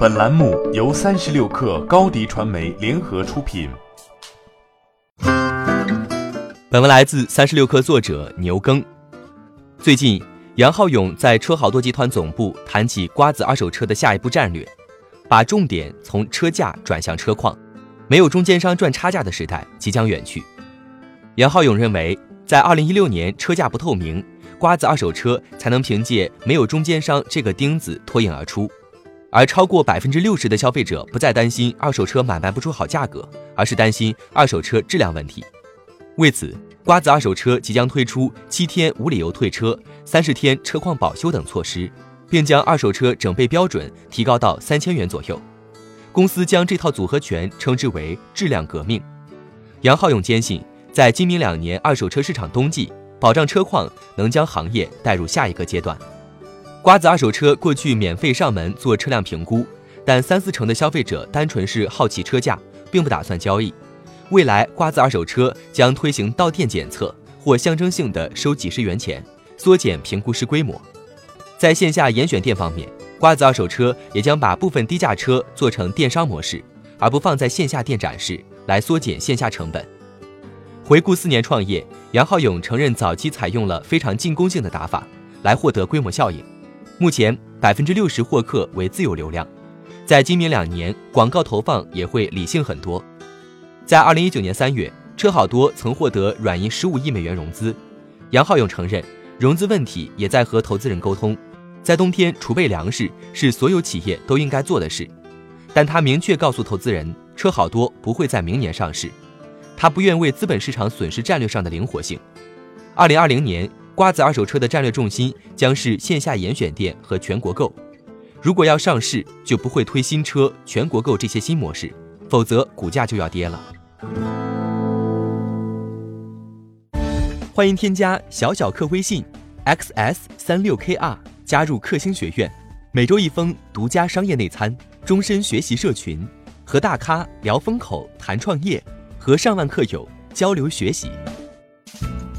本栏目由三十六氪高低传媒联合出品。本文来自三十六氪作者牛耕。最近，杨浩勇在车好多集团总部谈起瓜子二手车的下一步战略，把重点从车价转向车况，没有中间商赚差价的时代即将远去。杨浩勇认为，在二零一六年车价不透明，瓜子二手车才能凭借没有中间商这个钉子脱颖而出。而超过百分之六十的消费者不再担心二手车买卖不出好价格，而是担心二手车质量问题。为此，瓜子二手车即将推出七天无理由退车、三十天车况保修等措施，并将二手车整备标准提高到三千元左右。公司将这套组合拳称之为“质量革命”。杨浩勇坚信，在今明两年二手车市场冬季，保障车况能将行业带入下一个阶段。瓜子二手车过去免费上门做车辆评估，但三四成的消费者单纯是好奇车价，并不打算交易。未来瓜子二手车将推行到店检测或象征性的收几十元钱，缩减评估师规模。在线下严选店方面，瓜子二手车也将把部分低价车做成电商模式，而不放在线下店展示，来缩减线下成本。回顾四年创业，杨浩勇承认早期采用了非常进攻性的打法，来获得规模效应。目前百分之六十获客为自有流量，在今明两年广告投放也会理性很多。在二零一九年三月，车好多曾获得软银十五亿美元融资。杨浩勇承认，融资问题也在和投资人沟通。在冬天储备粮食是所有企业都应该做的事，但他明确告诉投资人，车好多不会在明年上市。他不愿为资本市场损失战略上的灵活性。二零二零年。瓜子二手车的战略重心将是线下严选店和全国购。如果要上市，就不会推新车、全国购这些新模式，否则股价就要跌了。欢迎添加小小客微信 xs 三六 kr 加入克星学院，每周一封独家商业内参，终身学习社群，和大咖聊风口、谈创业，和上万客友交流学习。